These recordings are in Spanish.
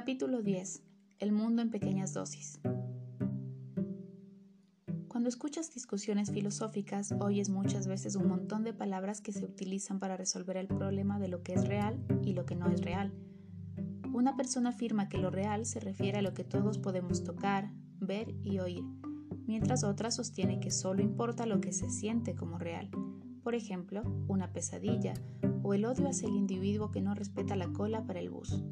Capítulo 10. El mundo en pequeñas dosis. Cuando escuchas discusiones filosóficas, oyes muchas veces un montón de palabras que se utilizan para resolver el problema de lo que es real y lo que no es real. Una persona afirma que lo real se refiere a lo que todos podemos tocar, ver y oír, mientras otra sostiene que solo importa lo que se siente como real. Por ejemplo, una pesadilla o el odio hacia el individuo que no respeta la cola para el bus.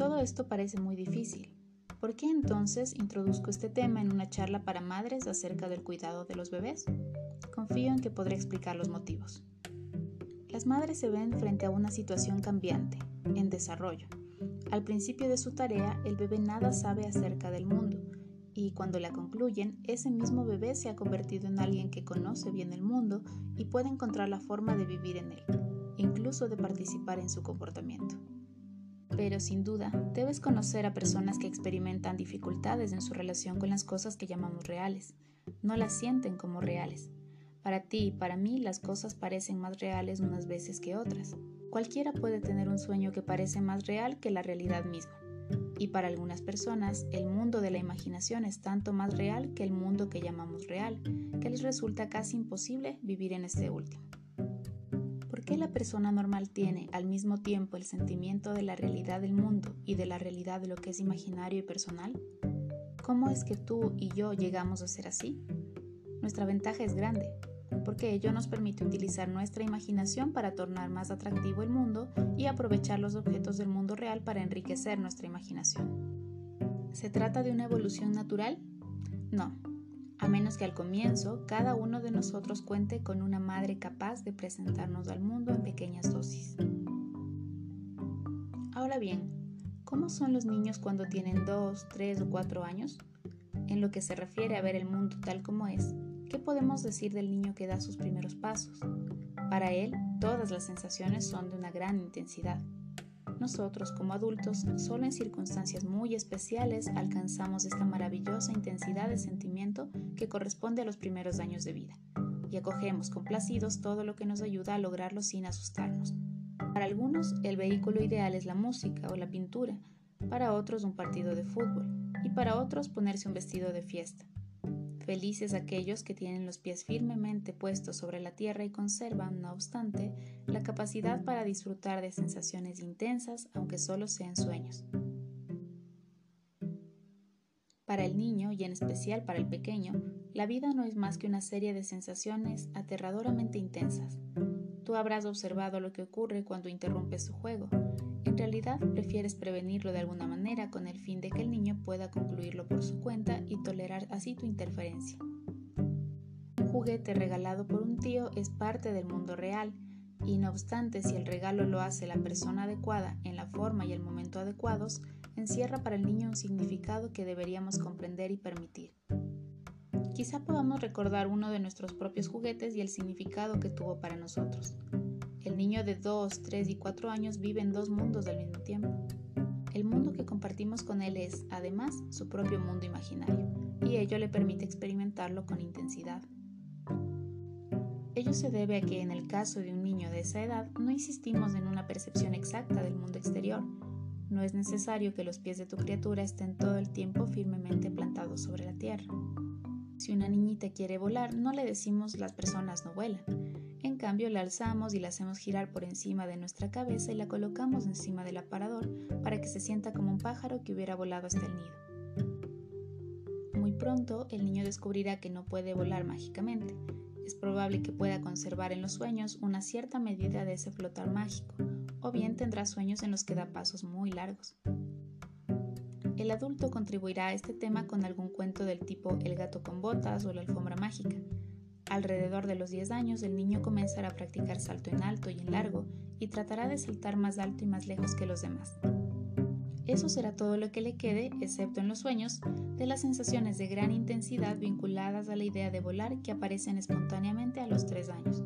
Todo esto parece muy difícil. ¿Por qué entonces introduzco este tema en una charla para madres acerca del cuidado de los bebés? Confío en que podré explicar los motivos. Las madres se ven frente a una situación cambiante, en desarrollo. Al principio de su tarea, el bebé nada sabe acerca del mundo, y cuando la concluyen, ese mismo bebé se ha convertido en alguien que conoce bien el mundo y puede encontrar la forma de vivir en él, incluso de participar en su comportamiento pero sin duda debes conocer a personas que experimentan dificultades en su relación con las cosas que llamamos reales. No las sienten como reales. Para ti y para mí las cosas parecen más reales unas veces que otras. Cualquiera puede tener un sueño que parece más real que la realidad misma. Y para algunas personas, el mundo de la imaginación es tanto más real que el mundo que llamamos real, que les resulta casi imposible vivir en este último qué la persona normal tiene al mismo tiempo el sentimiento de la realidad del mundo y de la realidad de lo que es imaginario y personal? ¿Cómo es que tú y yo llegamos a ser así? Nuestra ventaja es grande, porque ello nos permite utilizar nuestra imaginación para tornar más atractivo el mundo y aprovechar los objetos del mundo real para enriquecer nuestra imaginación. ¿Se trata de una evolución natural? No, a menos que al comienzo cada uno de nosotros cuente con una madre capaz de presentarnos al mundo en pequeñas dosis. Ahora bien, ¿cómo son los niños cuando tienen 2, 3 o 4 años? En lo que se refiere a ver el mundo tal como es, ¿qué podemos decir del niño que da sus primeros pasos? Para él, todas las sensaciones son de una gran intensidad. Nosotros como adultos, solo en circunstancias muy especiales alcanzamos esta maravillosa intensidad de sentimiento que corresponde a los primeros años de vida, y acogemos complacidos todo lo que nos ayuda a lograrlo sin asustarnos. Para algunos, el vehículo ideal es la música o la pintura, para otros un partido de fútbol, y para otros ponerse un vestido de fiesta. Felices aquellos que tienen los pies firmemente puestos sobre la tierra y conservan, no obstante, la capacidad para disfrutar de sensaciones intensas, aunque solo sean sueños. Para el niño, y en especial para el pequeño, la vida no es más que una serie de sensaciones aterradoramente intensas. Tú habrás observado lo que ocurre cuando interrumpes su juego, en realidad prefieres prevenirlo de alguna manera con el fin de que el niño pueda concluirlo por su cuenta y tolerar así tu interferencia. Un juguete regalado por un tío es parte del mundo real y no obstante si el regalo lo hace la persona adecuada en la forma y el momento adecuados, encierra para el niño un significado que deberíamos comprender y permitir. Quizá podamos recordar uno de nuestros propios juguetes y el significado que tuvo para nosotros. El niño de 2, 3 y 4 años vive en dos mundos al mismo tiempo. El mundo que compartimos con él es, además, su propio mundo imaginario, y ello le permite experimentarlo con intensidad. Ello se debe a que en el caso de un niño de esa edad no insistimos en una percepción exacta del mundo exterior. No es necesario que los pies de tu criatura estén todo el tiempo firmemente plantados sobre la tierra. Si una niñita quiere volar, no le decimos las personas no vuelan cambio la alzamos y la hacemos girar por encima de nuestra cabeza y la colocamos encima del aparador para que se sienta como un pájaro que hubiera volado hasta el nido. Muy pronto el niño descubrirá que no puede volar mágicamente. Es probable que pueda conservar en los sueños una cierta medida de ese flotar mágico, o bien tendrá sueños en los que da pasos muy largos. El adulto contribuirá a este tema con algún cuento del tipo El gato con botas o la alfombra mágica, Alrededor de los 10 años el niño comenzará a practicar salto en alto y en largo y tratará de saltar más alto y más lejos que los demás. Eso será todo lo que le quede, excepto en los sueños, de las sensaciones de gran intensidad vinculadas a la idea de volar que aparecen espontáneamente a los 3 años.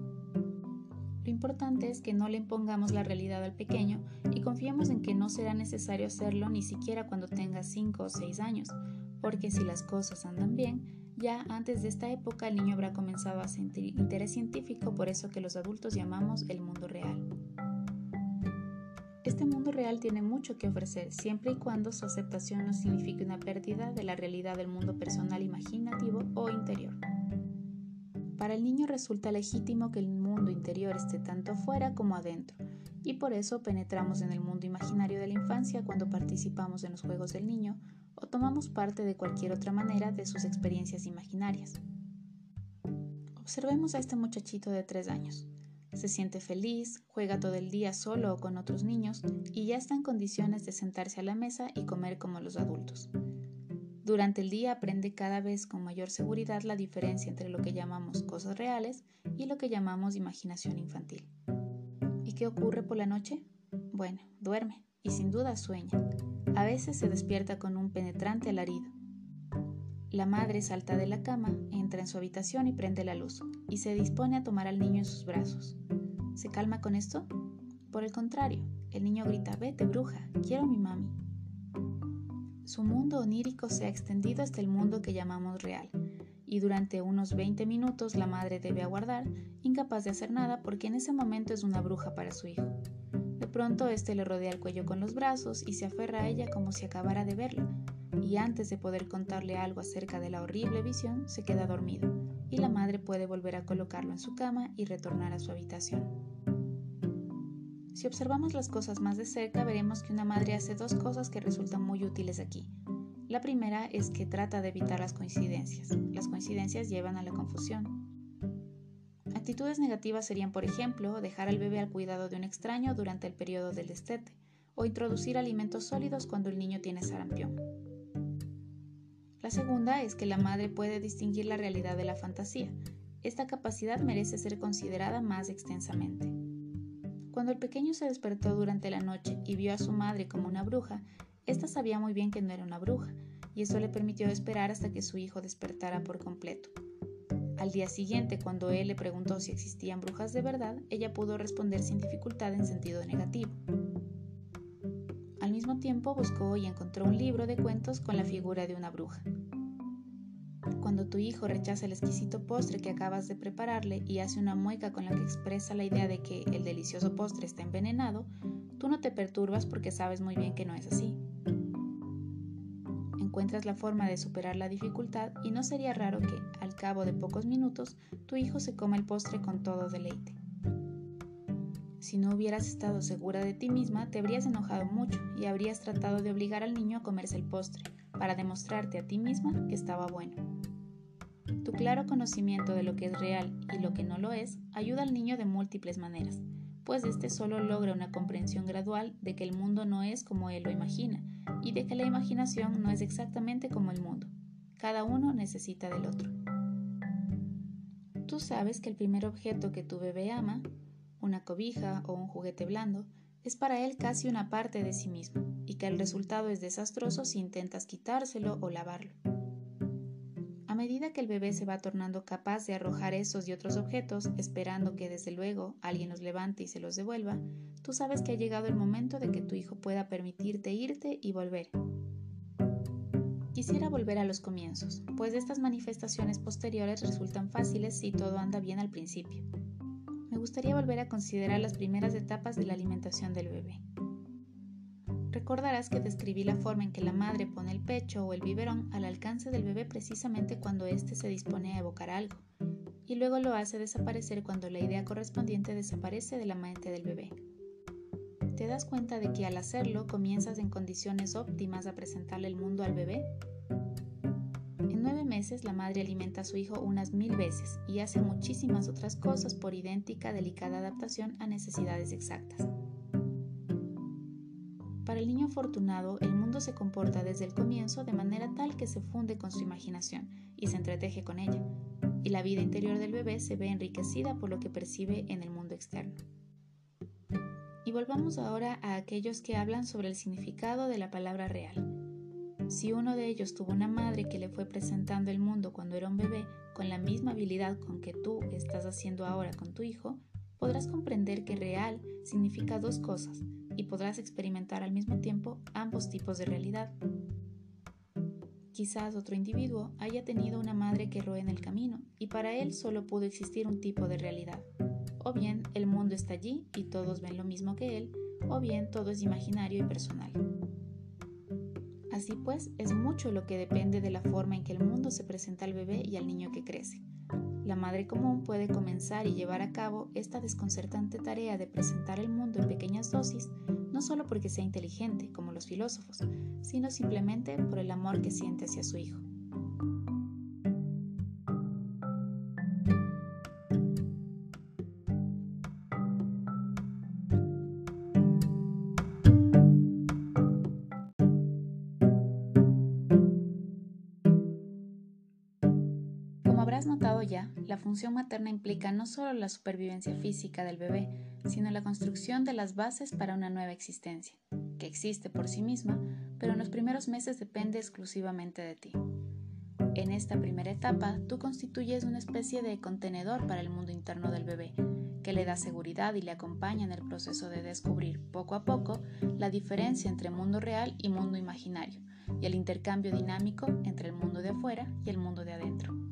Lo importante es que no le impongamos la realidad al pequeño y confiemos en que no será necesario hacerlo ni siquiera cuando tenga 5 o 6 años, porque si las cosas andan bien, ya antes de esta época el niño habrá comenzado a sentir interés científico, por eso que los adultos llamamos el mundo real. Este mundo real tiene mucho que ofrecer, siempre y cuando su aceptación no signifique una pérdida de la realidad del mundo personal imaginativo o interior. Para el niño resulta legítimo que el interior esté tanto afuera como adentro, y por eso penetramos en el mundo imaginario de la infancia cuando participamos en los juegos del niño o tomamos parte de cualquier otra manera de sus experiencias imaginarias. Observemos a este muchachito de tres años. Se siente feliz, juega todo el día solo o con otros niños y ya está en condiciones de sentarse a la mesa y comer como los adultos. Durante el día aprende cada vez con mayor seguridad la diferencia entre lo que llamamos cosas reales y lo que llamamos imaginación infantil. ¿Y qué ocurre por la noche? Bueno, duerme y sin duda sueña. A veces se despierta con un penetrante alarido. La madre salta de la cama, entra en su habitación y prende la luz, y se dispone a tomar al niño en sus brazos. ¿Se calma con esto? Por el contrario, el niño grita, vete bruja, quiero mi mami. Su mundo onírico se ha extendido hasta el mundo que llamamos real, y durante unos 20 minutos la madre debe aguardar, incapaz de hacer nada porque en ese momento es una bruja para su hijo. De pronto éste le rodea el cuello con los brazos y se aferra a ella como si acabara de verla, y antes de poder contarle algo acerca de la horrible visión, se queda dormido, y la madre puede volver a colocarlo en su cama y retornar a su habitación. Si observamos las cosas más de cerca, veremos que una madre hace dos cosas que resultan muy útiles aquí. La primera es que trata de evitar las coincidencias. Las coincidencias llevan a la confusión. Actitudes negativas serían, por ejemplo, dejar al bebé al cuidado de un extraño durante el periodo del destete o introducir alimentos sólidos cuando el niño tiene sarampión. La segunda es que la madre puede distinguir la realidad de la fantasía. Esta capacidad merece ser considerada más extensamente. Cuando el pequeño se despertó durante la noche y vio a su madre como una bruja, ésta sabía muy bien que no era una bruja, y eso le permitió esperar hasta que su hijo despertara por completo. Al día siguiente, cuando él le preguntó si existían brujas de verdad, ella pudo responder sin dificultad en sentido negativo. Al mismo tiempo buscó y encontró un libro de cuentos con la figura de una bruja. Cuando tu hijo rechaza el exquisito postre que acabas de prepararle y hace una mueca con la que expresa la idea de que el delicioso postre está envenenado, tú no te perturbas porque sabes muy bien que no es así. Encuentras la forma de superar la dificultad y no sería raro que, al cabo de pocos minutos, tu hijo se coma el postre con todo deleite. Si no hubieras estado segura de ti misma, te habrías enojado mucho y habrías tratado de obligar al niño a comerse el postre, para demostrarte a ti misma que estaba bueno. Tu claro conocimiento de lo que es real y lo que no lo es ayuda al niño de múltiples maneras, pues éste solo logra una comprensión gradual de que el mundo no es como él lo imagina y de que la imaginación no es exactamente como el mundo. Cada uno necesita del otro. Tú sabes que el primer objeto que tu bebé ama una cobija o un juguete blando, es para él casi una parte de sí mismo y que el resultado es desastroso si intentas quitárselo o lavarlo. A medida que el bebé se va tornando capaz de arrojar esos y otros objetos, esperando que desde luego alguien los levante y se los devuelva, tú sabes que ha llegado el momento de que tu hijo pueda permitirte irte y volver. Quisiera volver a los comienzos, pues estas manifestaciones posteriores resultan fáciles si todo anda bien al principio me gustaría volver a considerar las primeras etapas de la alimentación del bebé. Recordarás que describí la forma en que la madre pone el pecho o el biberón al alcance del bebé precisamente cuando éste se dispone a evocar algo, y luego lo hace desaparecer cuando la idea correspondiente desaparece de la mente del bebé. ¿Te das cuenta de que al hacerlo comienzas en condiciones óptimas a presentarle el mundo al bebé? nueve meses la madre alimenta a su hijo unas mil veces y hace muchísimas otras cosas por idéntica delicada adaptación a necesidades exactas. Para el niño afortunado, el mundo se comporta desde el comienzo de manera tal que se funde con su imaginación y se entreteje con ella, y la vida interior del bebé se ve enriquecida por lo que percibe en el mundo externo. Y volvamos ahora a aquellos que hablan sobre el significado de la palabra real. Si uno de ellos tuvo una madre que le fue presentando el mundo cuando era un bebé con la misma habilidad con que tú estás haciendo ahora con tu hijo, podrás comprender que real significa dos cosas y podrás experimentar al mismo tiempo ambos tipos de realidad. Quizás otro individuo haya tenido una madre que erró en el camino y para él solo pudo existir un tipo de realidad. O bien el mundo está allí y todos ven lo mismo que él, o bien todo es imaginario y personal. Así pues, es mucho lo que depende de la forma en que el mundo se presenta al bebé y al niño que crece. La madre común puede comenzar y llevar a cabo esta desconcertante tarea de presentar el mundo en pequeñas dosis, no solo porque sea inteligente, como los filósofos, sino simplemente por el amor que siente hacia su hijo. Notado ya, la función materna implica no solo la supervivencia física del bebé, sino la construcción de las bases para una nueva existencia, que existe por sí misma, pero en los primeros meses depende exclusivamente de ti. En esta primera etapa, tú constituyes una especie de contenedor para el mundo interno del bebé, que le da seguridad y le acompaña en el proceso de descubrir poco a poco la diferencia entre mundo real y mundo imaginario, y el intercambio dinámico entre el mundo de afuera y el mundo de adentro.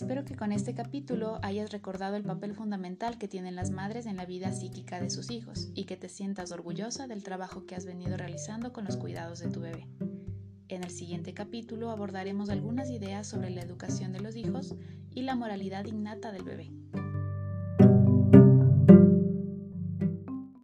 Espero que con este capítulo hayas recordado el papel fundamental que tienen las madres en la vida psíquica de sus hijos y que te sientas orgullosa del trabajo que has venido realizando con los cuidados de tu bebé. En el siguiente capítulo abordaremos algunas ideas sobre la educación de los hijos y la moralidad innata del bebé.